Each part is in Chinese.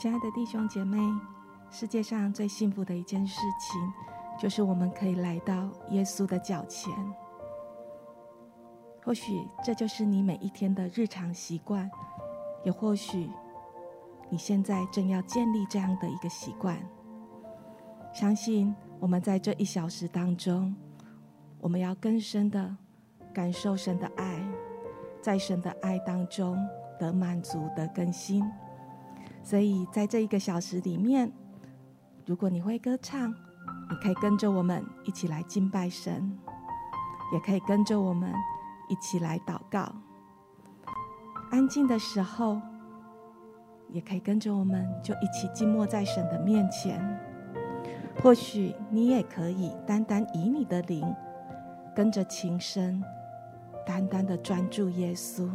亲爱的弟兄姐妹，世界上最幸福的一件事情，就是我们可以来到耶稣的脚前。或许这就是你每一天的日常习惯，也或许你现在正要建立这样的一个习惯。相信我们在这一小时当中，我们要更深的感受神的爱，在神的爱当中得满足、得更新。所以，在这一个小时里面，如果你会歌唱，你可以跟着我们一起来敬拜神，也可以跟着我们一起来祷告。安静的时候，也可以跟着我们，就一起静默在神的面前。或许你也可以单单以你的灵，跟着琴声，单单的专注耶稣。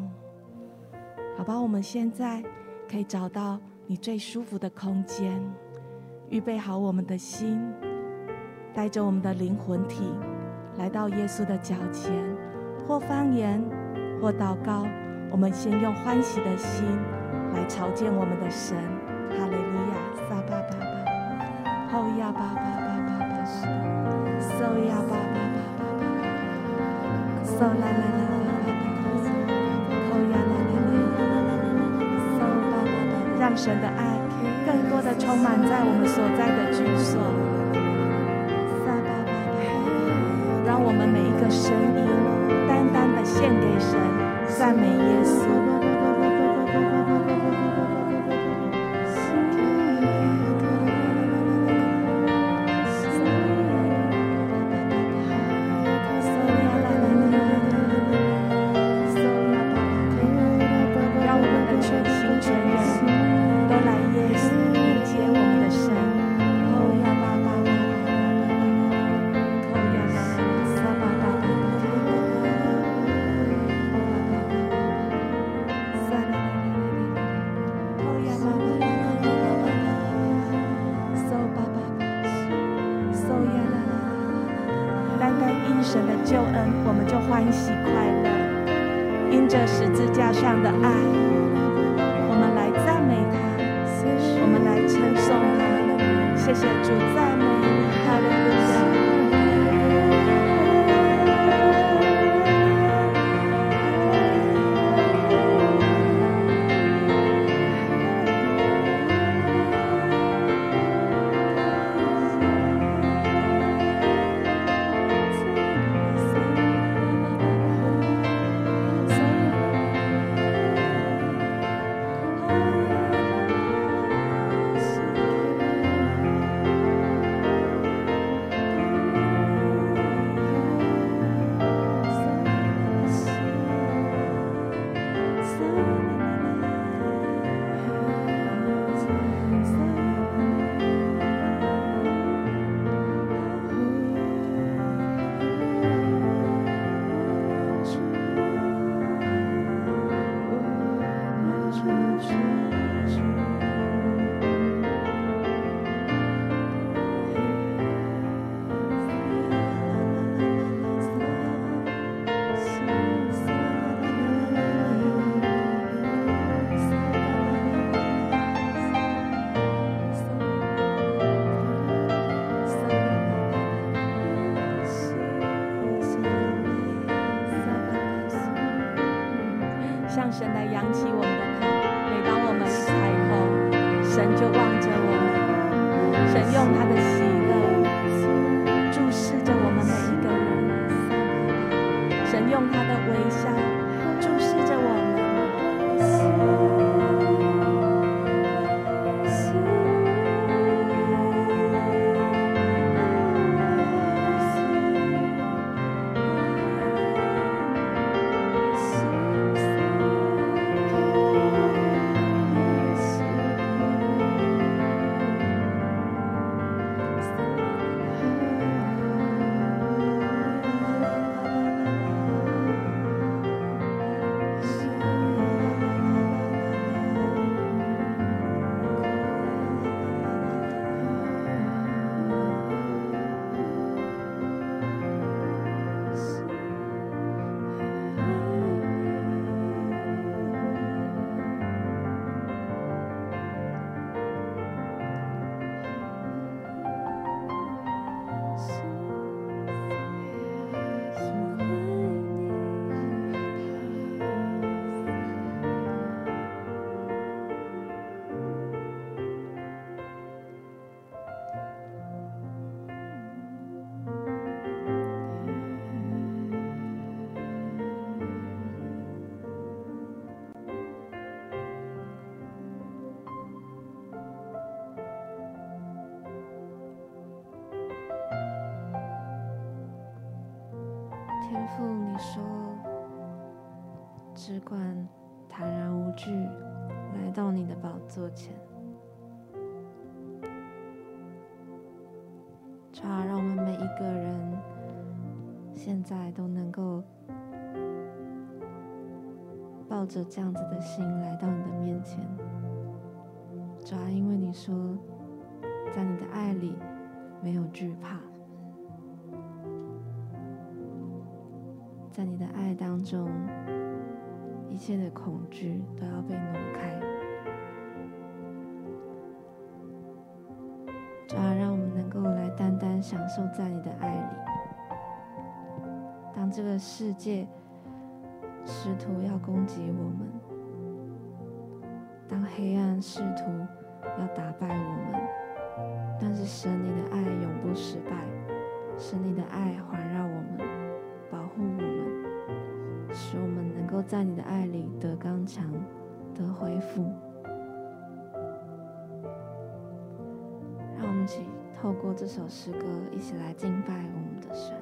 好吧，我们现在可以找到。你最舒服的空间，预备好我们的心，带着我们的灵魂体来到耶稣的脚前，或方言，或祷告。我们先用欢喜的心来朝见我们的神。哈利路亚，撒巴巴巴，后亚巴巴巴巴巴，收亚巴巴巴巴巴，收啦啦啦。神的爱更多的充满在我们所在的居所，让我们每一个声音单单的献给神，赞美耶稣。然无惧来到你的宝座前。主啊，让我们每一个人现在都能够抱着这样子的心来到你的面前。主啊，因为你说，在你的爱里没有惧怕，在你的爱当中，一切的恐惧都要被挪开。主啊，让我们能够来单单享受在你的爱里。当这个世界试图要攻击我们，当黑暗试图要打败我们，但是神，你的爱永不失败，神，你的爱环绕在你的爱里得刚强，得恢复。让我们一起透过这首诗歌，一起来敬拜我们的神。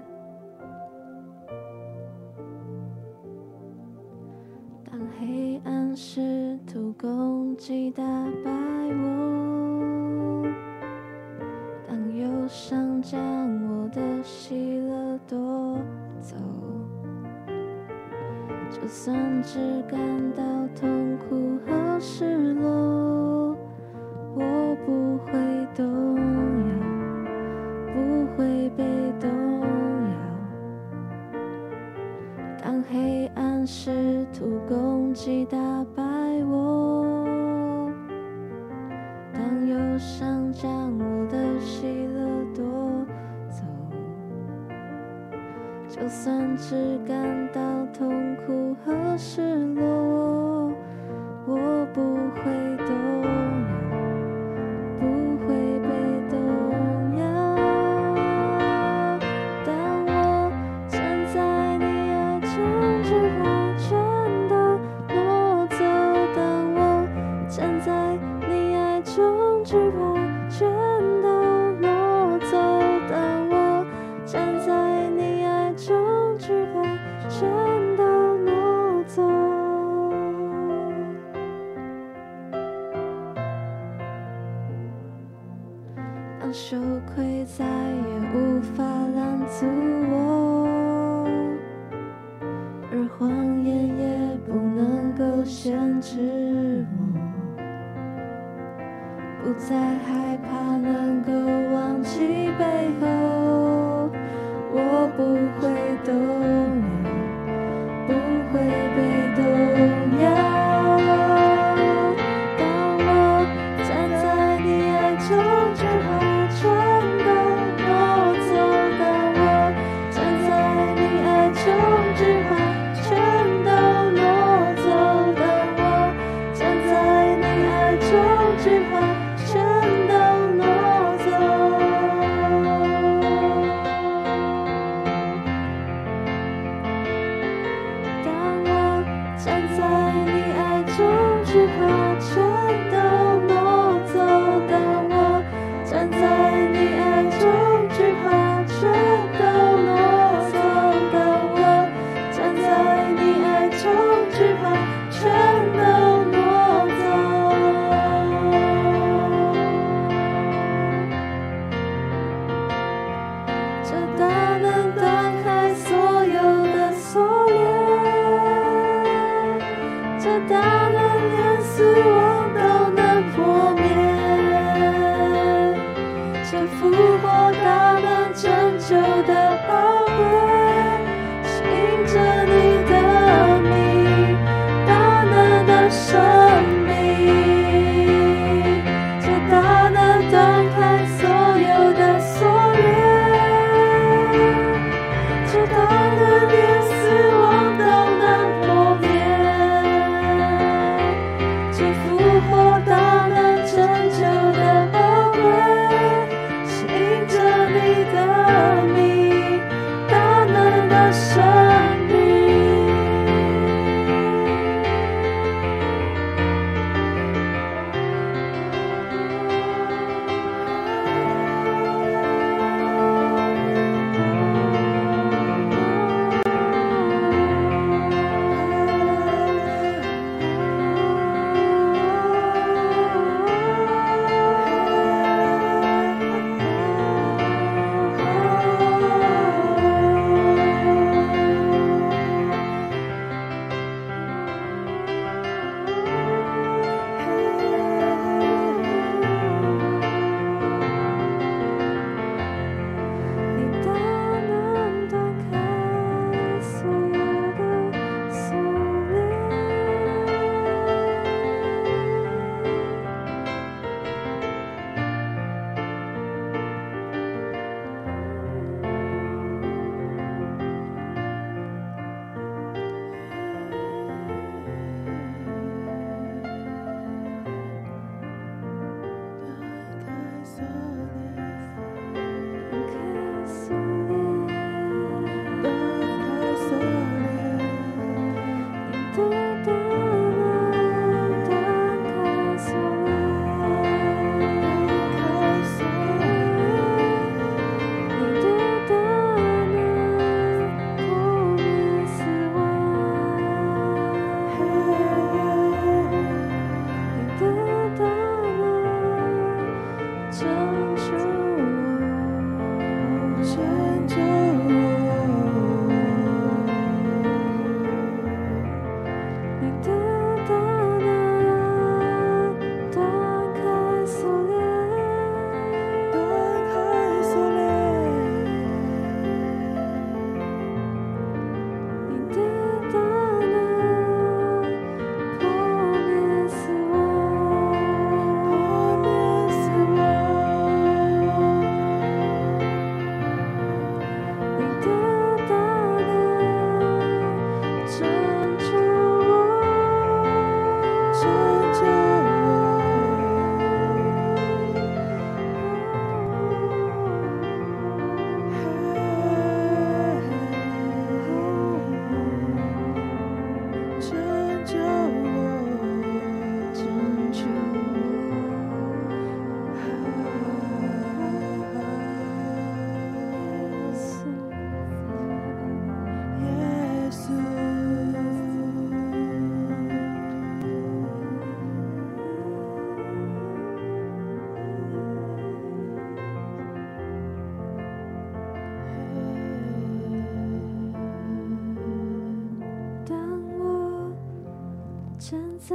站在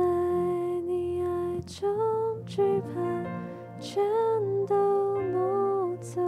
你爱中，惧怕全都挪走，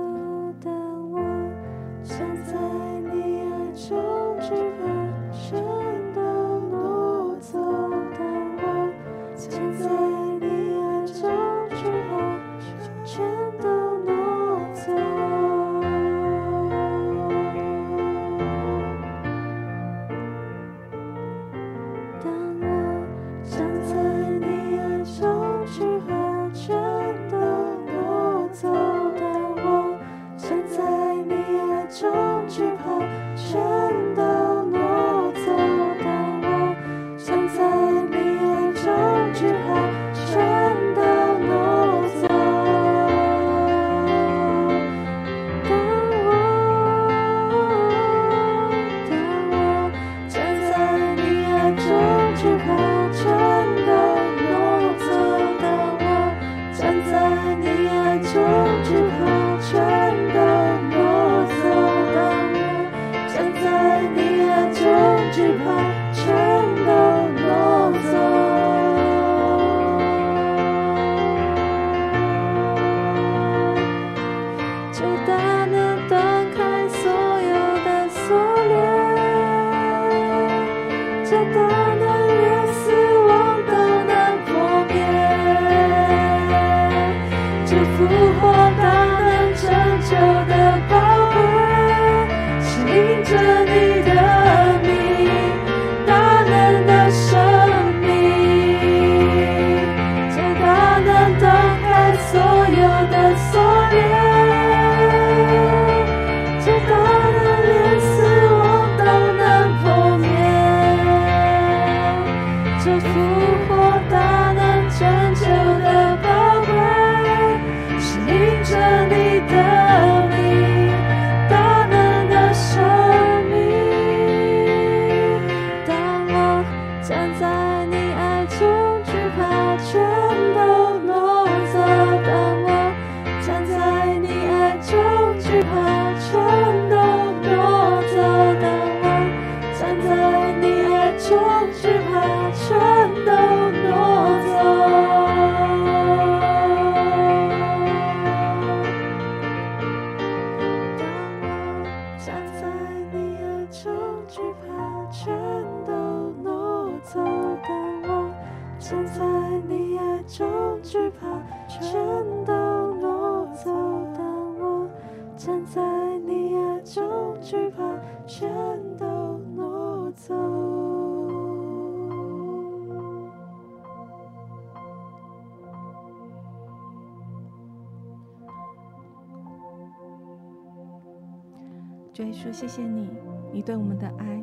稣，谢谢你，你对我们的爱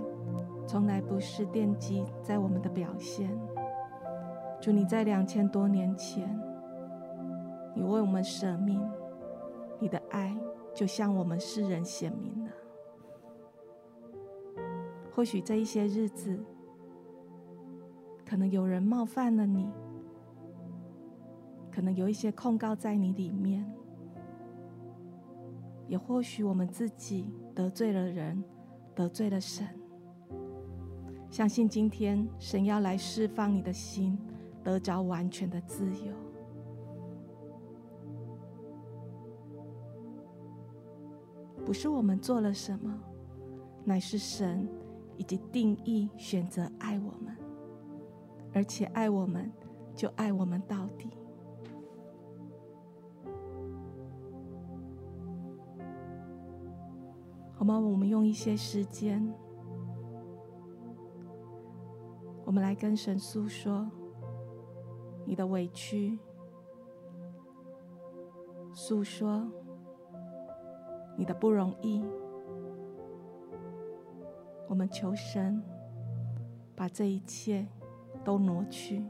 从来不是奠基在我们的表现。主，你在两千多年前，你为我们舍命，你的爱就向我们世人显明了。或许这一些日子，可能有人冒犯了你，可能有一些控告在你里面。也或许我们自己得罪了人，得罪了神。相信今天神要来释放你的心，得着完全的自由。不是我们做了什么，乃是神已经定义选择爱我们，而且爱我们就爱我们到底。好吗？我们用一些时间，我们来跟神诉说你的委屈，诉说你的不容易。我们求神把这一切都挪去，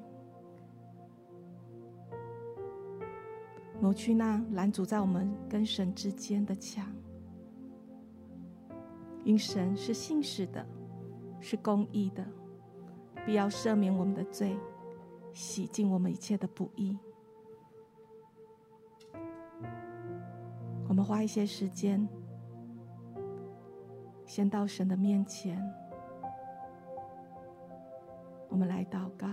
挪去那拦阻在我们跟神之间的墙。因神是信实的，是公义的，必要赦免我们的罪，洗净我们一切的不义。我们花一些时间，先到神的面前，我们来祷告。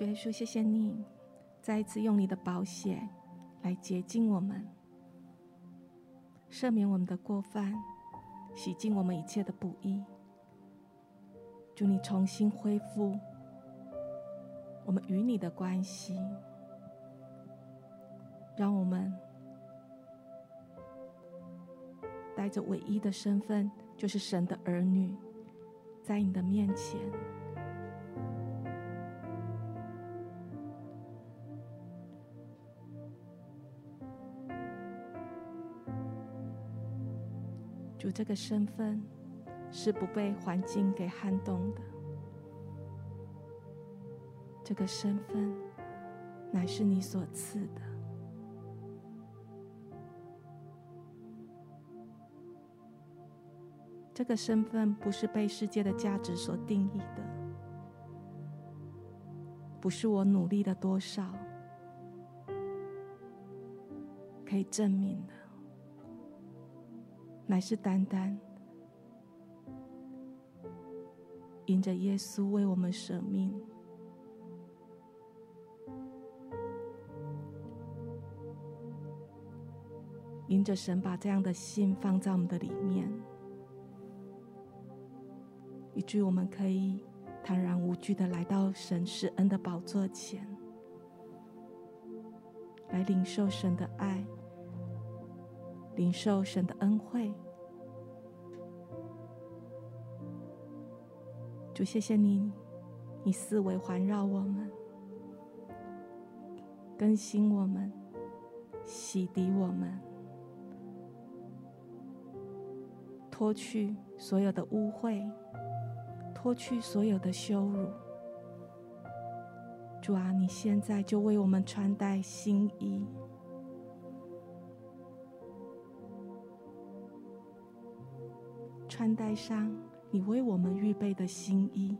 主耶稣，谢谢你再一次用你的宝血来洁净我们，赦免我们的过犯，洗净我们一切的不义。祝你重新恢复我们与你的关系，让我们带着唯一的身份，就是神的儿女，在你的面前。这个身份是不被环境给撼动的。这个身份乃是你所赐的。这个身份不是被世界的价值所定义的，不是我努力了多少可以证明的。乃是单单因着耶稣为我们舍命，迎着神把这样的信放在我们的里面，以至于我们可以坦然无惧的来到神施恩的宝座前，来领受神的爱。领受神的恩惠，主，谢谢你，你四维环绕我们，更新我们，洗涤我们，脱去所有的污秽，脱去所有的羞辱。主啊，你现在就为我们穿戴新衣。穿戴上你为我们预备的新衣。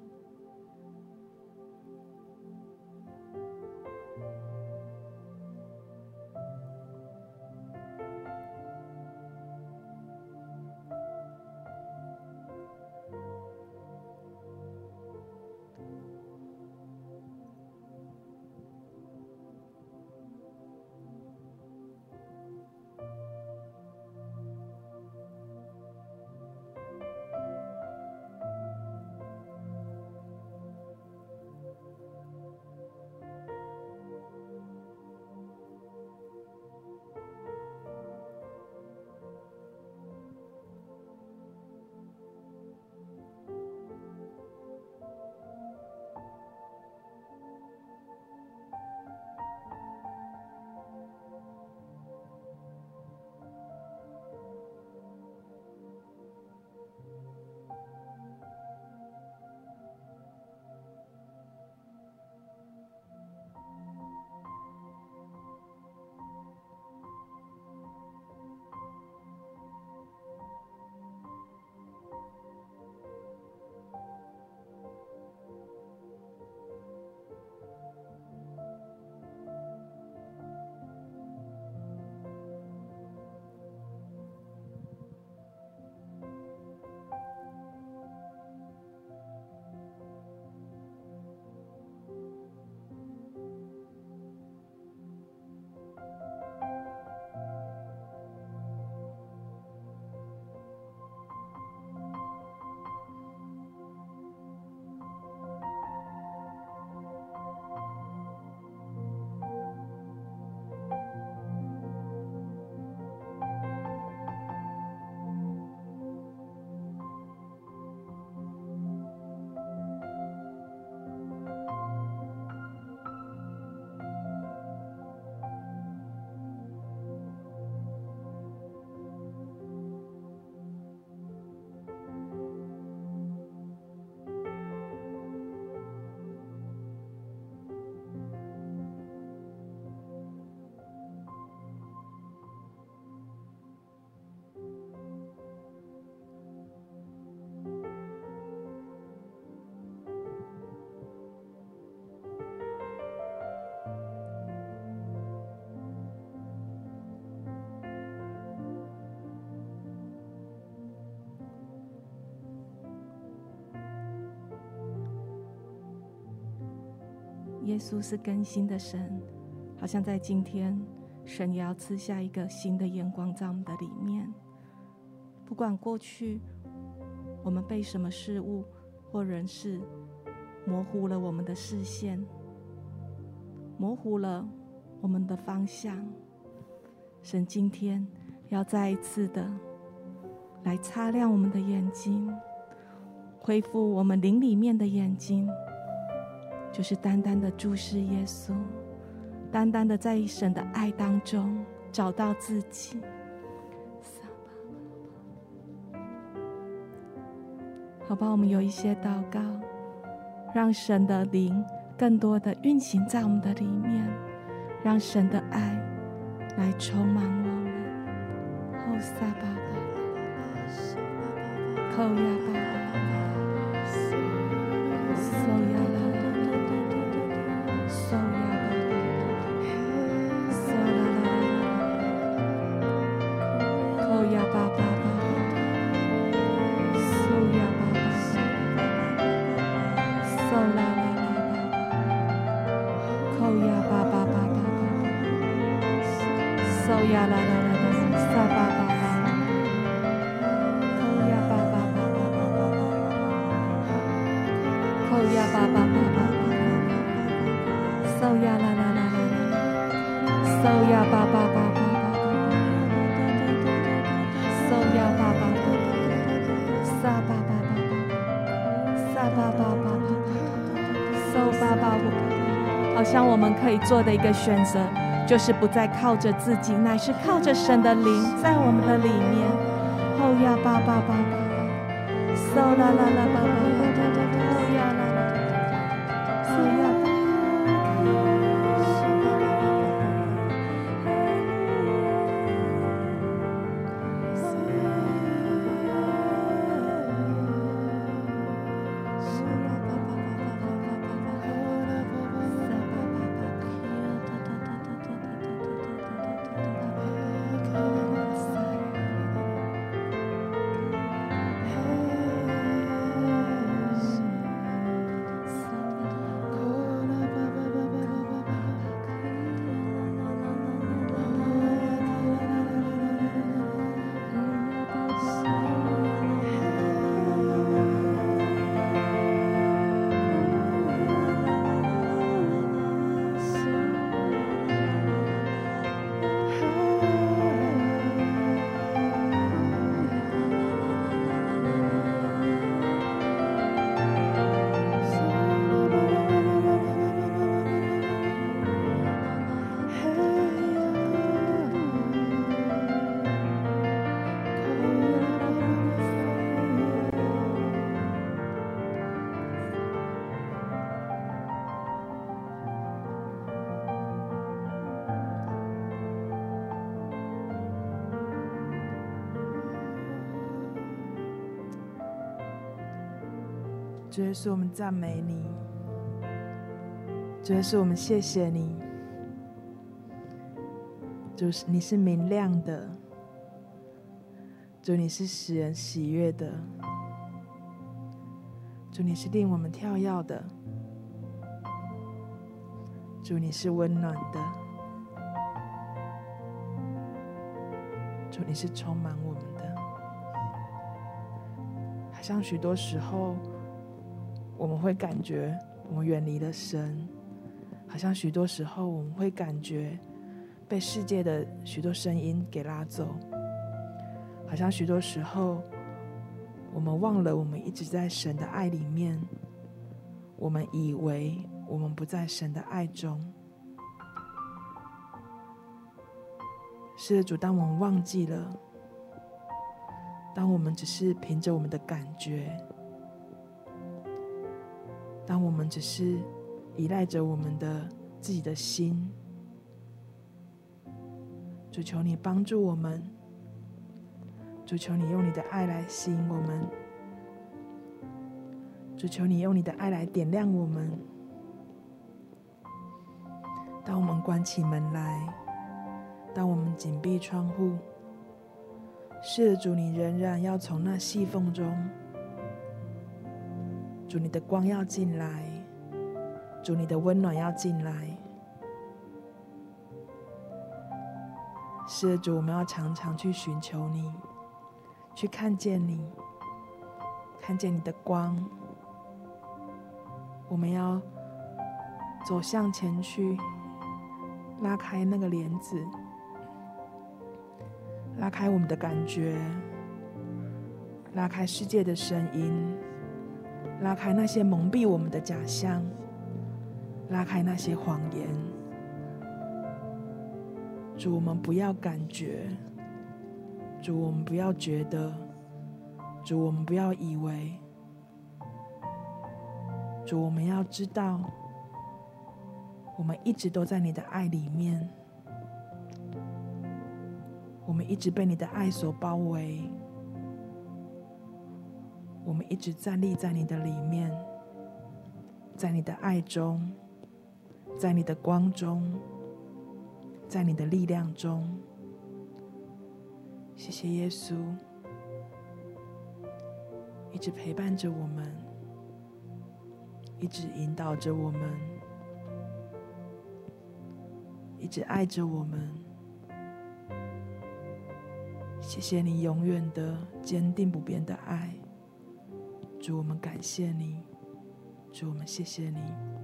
耶稣是更新的神，好像在今天，神也要赐下一个新的眼光在我们的里面。不管过去我们被什么事物或人事模糊了我们的视线，模糊了我们的方向，神今天要再一次的来擦亮我们的眼睛，恢复我们灵里面的眼睛。就是单单的注视耶稣，单单的在神的爱当中找到自己。好吧，我们有一些祷告，让神的灵更多的运行在我们的里面，让神的爱来充满我们。后撒巴巴，扣亚巴巴，收亚我们。可以做的一个选择，就是不再靠着自己，乃是靠着神的灵在我们的里面。哦呀，爸爸，爸爸，嗖啦啦啦，爸爸。主耶稣，我们赞美你；主耶稣，我们谢谢你。主你是明亮的，主你是使人喜悦的，主你是令我们跳跃的，主你是温暖的，主你是充满我们的，好像许多时候。我们会感觉我们远离了神，好像许多时候我们会感觉被世界的许多声音给拉走，好像许多时候我们忘了我们一直在神的爱里面，我们以为我们不在神的爱中。是，主，当我们忘记了，当我们只是凭着我们的感觉。当我们只是依赖着我们的自己的心，主求你帮助我们，主求你用你的爱来吸引我们，主求你用你的爱来点亮我们。当我们关起门来，当我们紧闭窗户，是，主，你仍然要从那细缝中。主，你的光要进来，主，你的温暖要进来。是主，我们要常常去寻求你，去看见你，看见你的光。我们要走向前去，拉开那个帘子，拉开我们的感觉，拉开世界的声音，拉开那些蒙蔽我们的假象，拉开那些谎言。主，我们不要感觉；主，我们不要觉得；主，我们不要以为；主，我们要知道，我们一直都在你的爱里面，我们一直被你的爱所包围，我们一直站立在你的里面，在你的爱中，在你的光中。在你的力量中，谢谢耶稣，一直陪伴着我们，一直引导着我们，一直爱着我们。谢谢你永远的坚定不变的爱，主，我们感谢你，主，我们谢谢你。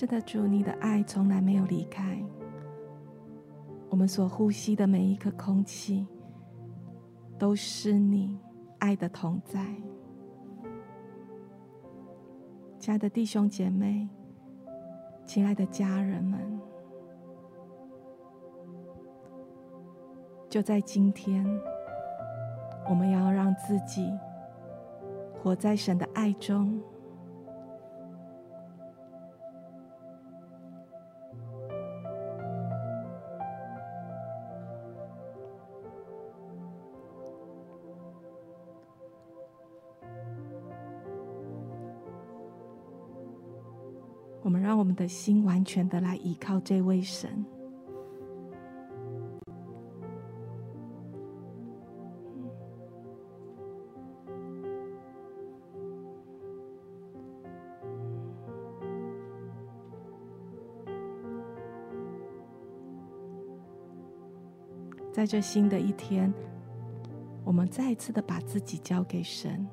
是的，主，你的爱从来没有离开。我们所呼吸的每一颗空气，都是你爱的同在。亲爱的弟兄姐妹，亲爱的家人们，就在今天，我们要让自己活在神的爱中。的心完全的来依靠这位神。在这新的一天，我们再一次的把自己交给神，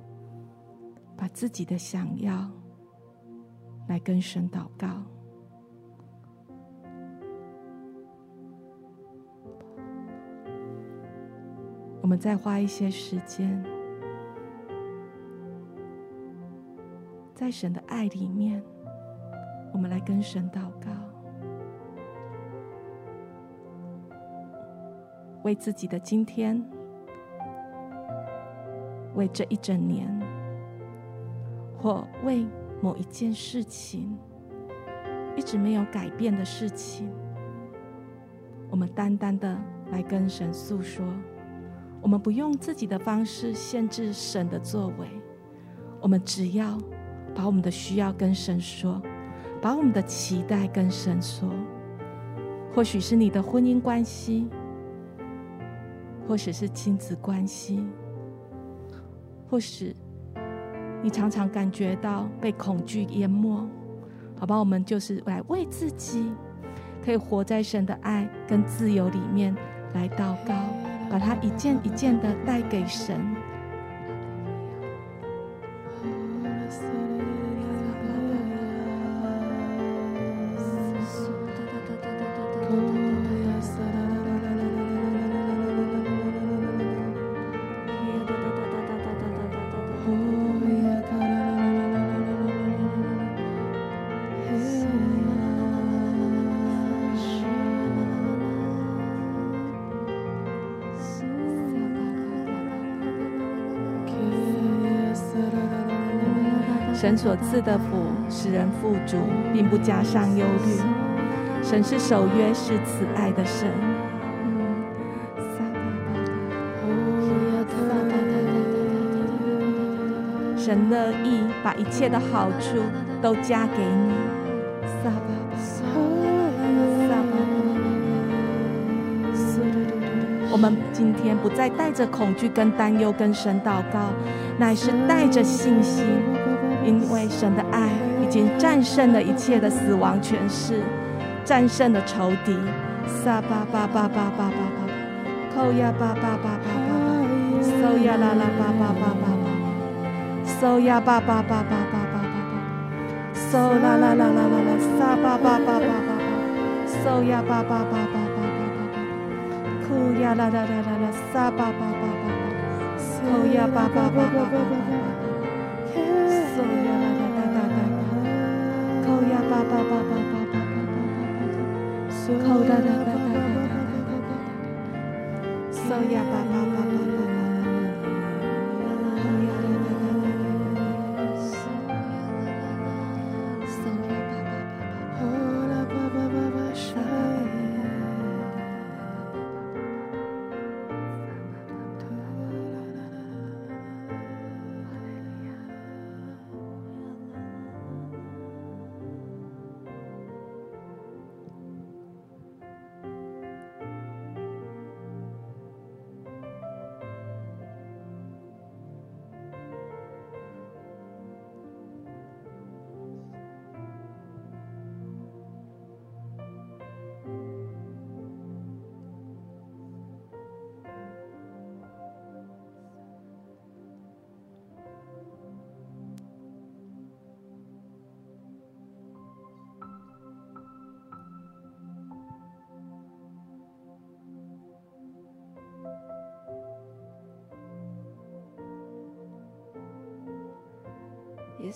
把自己的想要。来跟神祷告。我们再花一些时间，在神的爱里面，我们来跟神祷告，为自己的今天，为这一整年，或为。某一件事情一直没有改变的事情，我们单单的来跟神诉说。我们不用自己的方式限制神的作为，我们只要把我们的需要跟神说，把我们的期待跟神说。或许是你的婚姻关系，或许是亲子关系，或许。你常常感觉到被恐惧淹没，好吧？我们就是来为自己可以活在神的爱跟自由里面来祷告，把它一件一件的带给神。所赐的福，使人富足，并不加上忧虑。神是守约、是慈爱的神。神乐意把一切的好处都加给你。我们今天不再带着恐惧跟担忧跟神祷告，乃是带着信心。因为神的爱已经战胜了一切的死亡权势，战胜了仇敌。撒巴巴巴巴巴巴巴，扣呀巴巴巴巴巴。巴，收呀啦啦巴巴巴巴巴，收呀巴巴巴巴巴巴巴。巴，收啦啦啦啦啦啦，撒巴巴巴巴巴巴，收呀巴巴巴巴巴巴巴。巴，扣呀啦啦啦啦啦，撒巴巴巴巴巴，扣呀巴巴巴巴巴巴。So yeah, ba ba ba.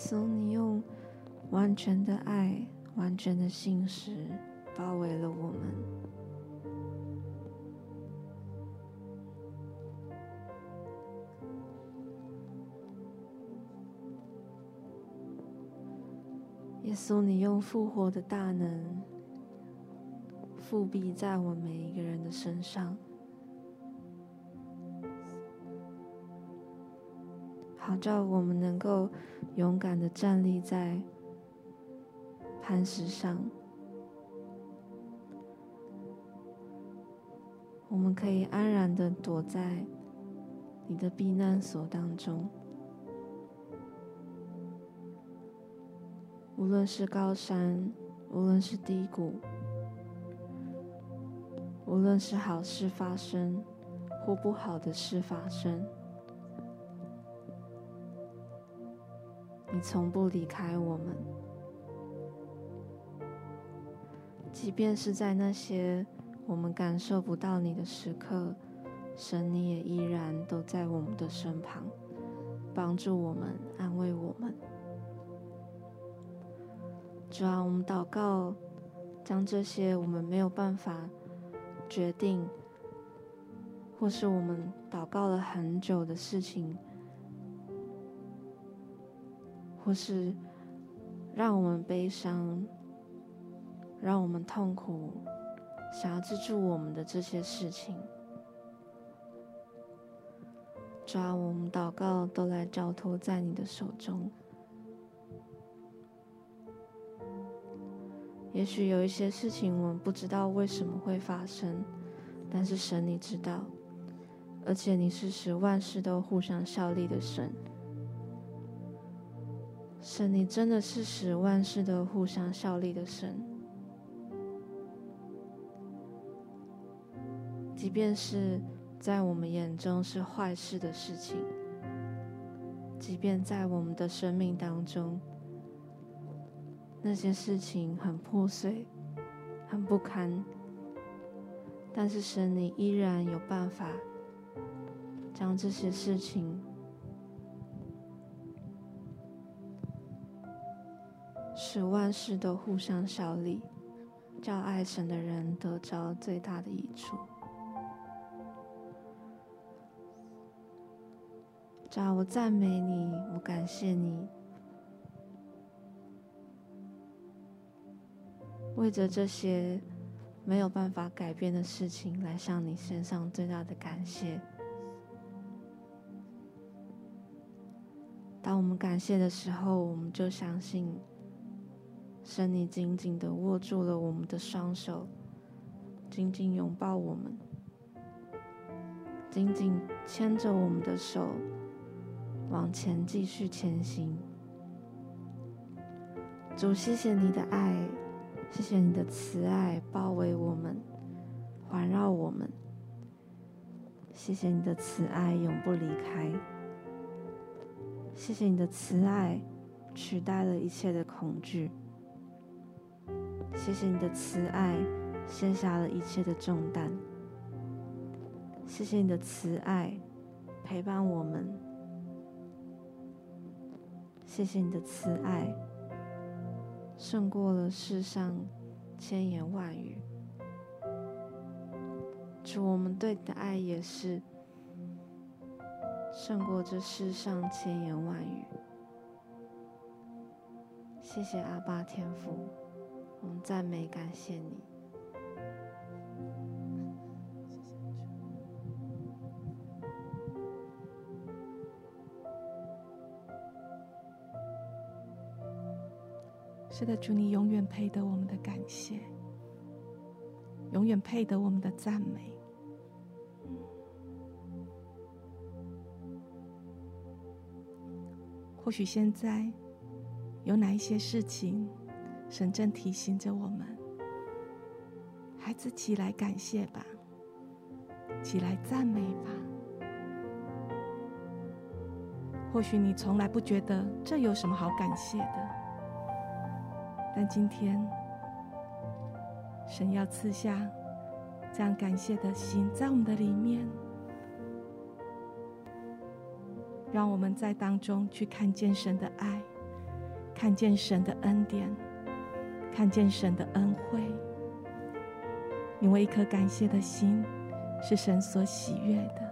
稣，你用完全的爱、完全的信实包围了我们，耶稣，你用复活的大能复辟在我们每一个人的身上。好叫我们能够勇敢的站立在磐石上，我们可以安然的躲在你的避难所当中。无论是高山，无论是低谷，无论是好事发生或不好的事发生。从不离开我们，即便是在那些我们感受不到你的时刻，神，你也依然都在我们的身旁，帮助我们，安慰我们。主啊，我们祷告，将这些我们没有办法决定，或是我们祷告了很久的事情。或是让我们悲伤、让我们痛苦、想要资助我们的这些事情，抓，我们祷告都来交托在你的手中。也许有一些事情我们不知道为什么会发生，但是神你知道，而且你是使万事都互相效力的神。神，你真的是使万事都互相效力的神。即便是在我们眼中是坏事的事情，即便在我们的生命当中，那些事情很破碎、很不堪，但是神，你依然有办法将这些事情使万事都互相效力，叫爱神的人得着最大的益处。主啊，我赞美你，我感谢你，为着这些没有办法改变的事情，来向你献上最大的感谢。当我们感谢的时候，我们就相信，神你紧紧的握住了我们的双手，紧紧拥抱我们，紧紧牵着我们的手。往前继续前行，主，谢谢你的爱，谢谢你的慈爱包围我们，环绕我们。谢谢你的慈爱永不离开，谢谢你的慈爱取代了一切的恐惧，谢谢你的慈爱卸下了一切的重担，谢谢你的慈爱陪伴我们。谢谢你的慈爱，胜过了世上千言万语。主，我们对你的爱也是胜过这世上千言万语。谢谢阿爸天父，我们赞美感谢你。是的，主，你永远配得我们的感谢，永远配得我们的赞美。或许现在有哪一些事情，神正提醒着我们：孩子，起来感谢吧，起来赞美吧。或许你从来不觉得这有什么好感谢的。但今天，神要赐下这样感谢的心在我们的里面，让我们在当中去看见神的爱，看见神的恩典，看见神的恩惠。因为一颗感谢的心是神所喜悦的。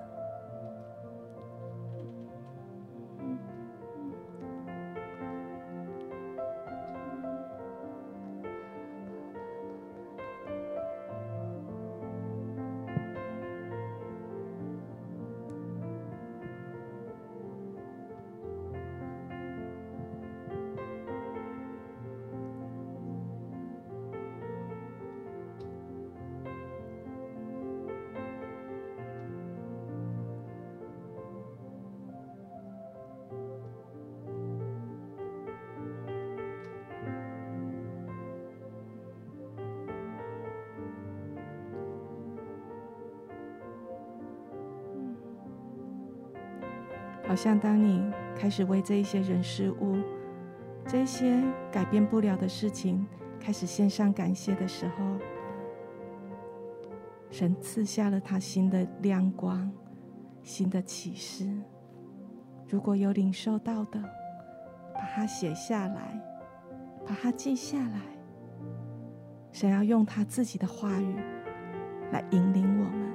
好像当你开始为这一些人事物、这些改变不了的事情开始献上感谢的时候，神赐下了他新的亮光、新的启示。如果有领受到的，把它写下来，把它记下来。想要用他自己的话语来引领我们。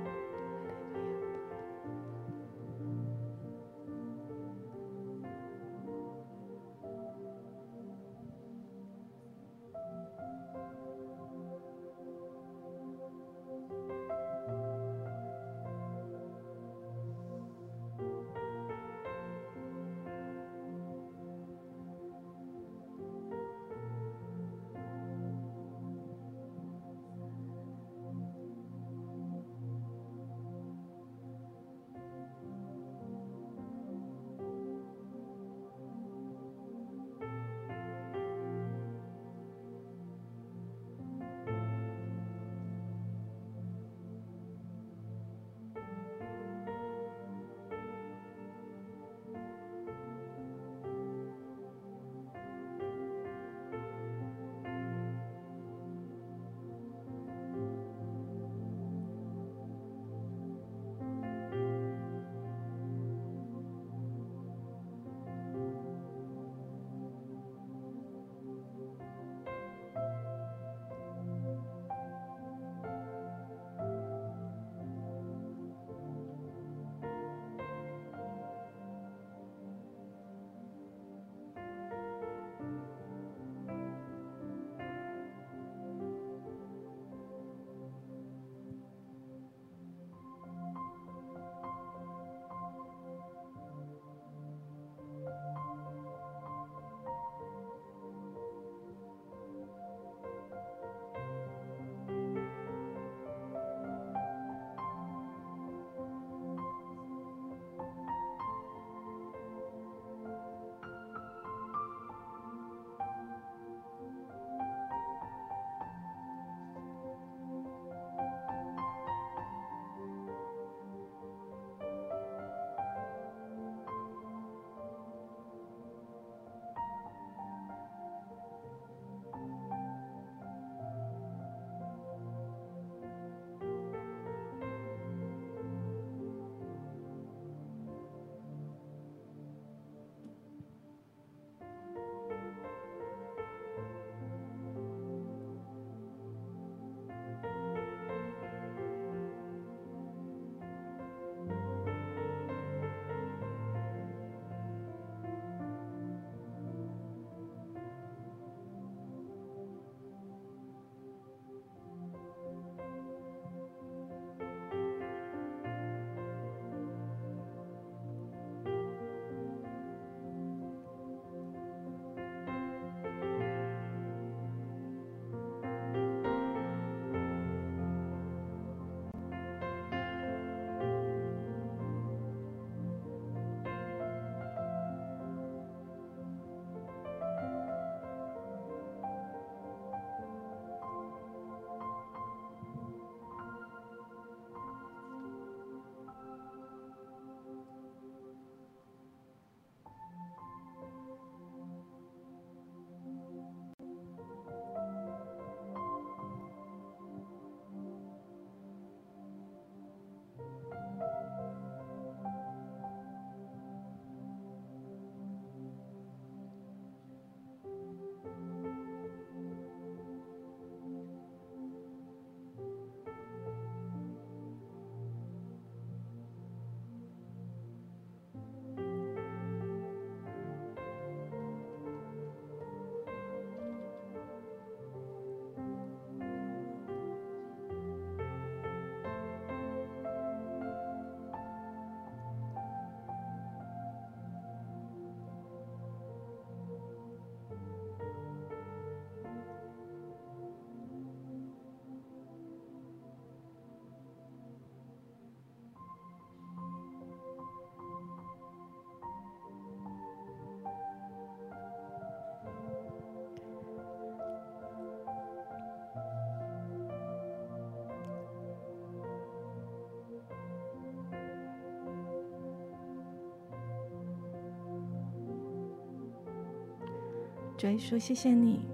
主耶稣，谢谢你，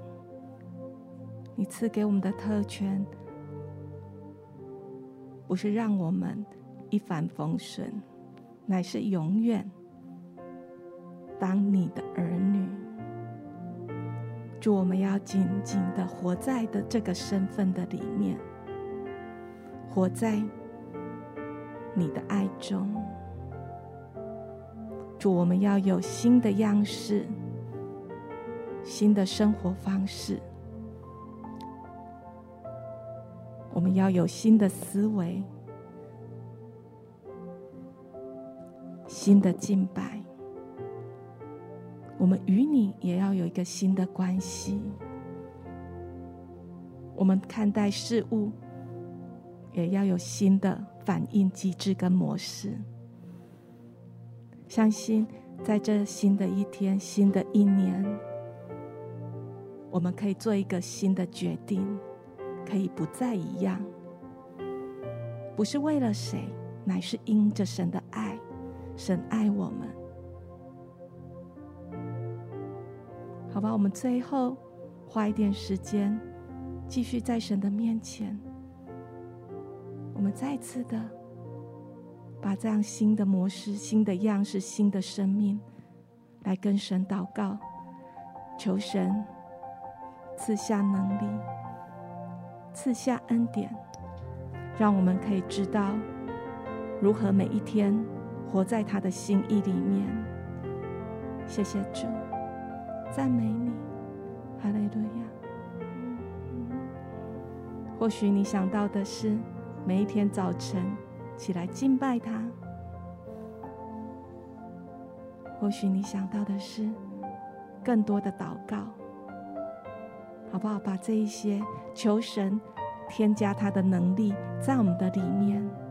你赐给我们的特权，不是让我们一帆风顺，乃是永远当你的儿女。主，我们要紧紧的活在的这个身份的里面，活在你的爱中。主，我们要有新的样式，新的生活方式。我们要有新的思维，新的敬拜。我们与你也要有一个新的关系。我们看待事物，也要有新的反应机制跟模式。相信在这新的一天、新的一年，我们可以做一个新的决定，可以不再一样。不是为了谁，乃是因着神的爱，神爱我们。好吧，我们最后花一点时间，继续在神的面前，我们再次的。把这样新的模式、新的样式、新的生命，来跟神祷告，求神赐下能力，赐下恩典，让我们可以知道如何每一天活在他的心意里面。谢谢主，赞美你，哈利路亚。或许你想到的是每一天早晨。起来敬拜他。或许你想到的是更多的祷告，好不好？把这一些求神添加他的能力在我们的里面。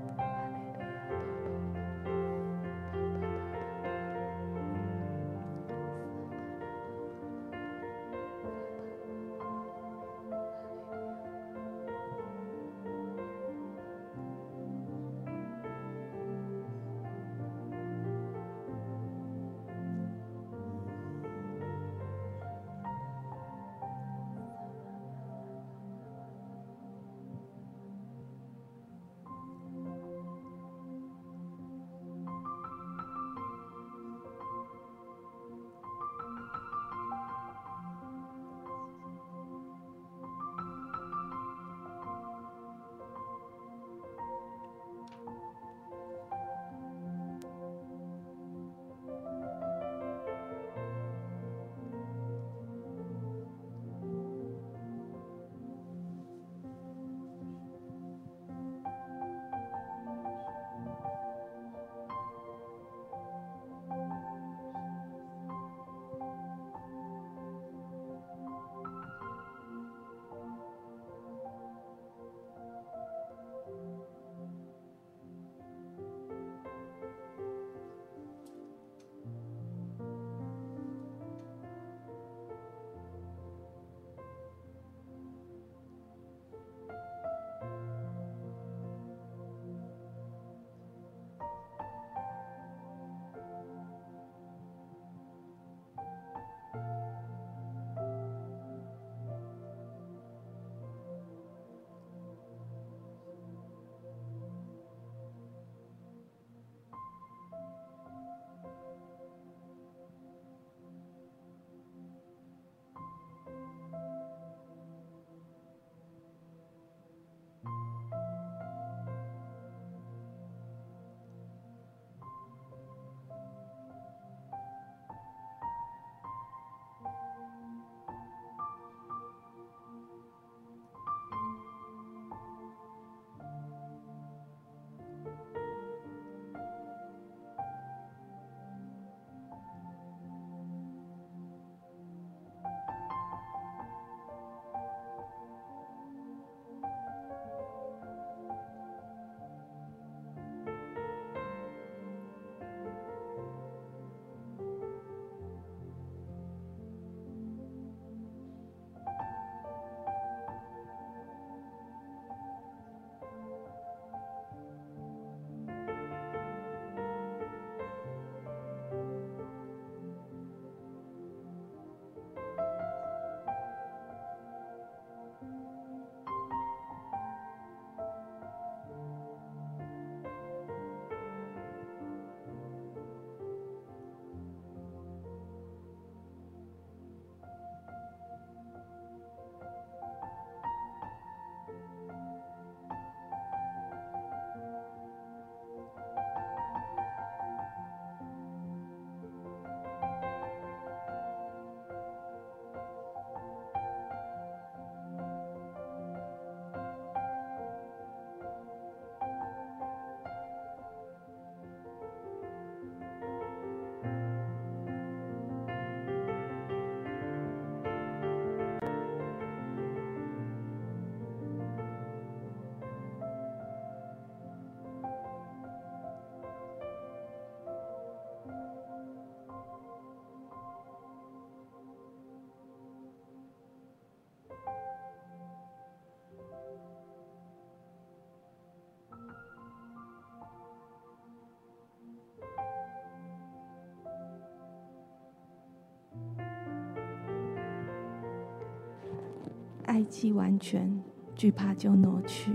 爱既完全，惧怕就挪去。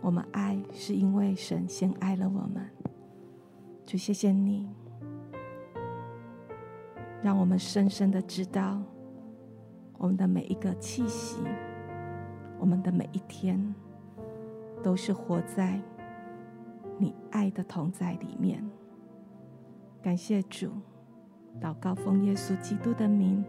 我们爱是因为神先爱了我们。主，谢谢你，让我们深深的知道，我们的每一个气息，我们的每一天，都是活在你爱的同在里面。感谢主，祷告奉耶稣基督的名，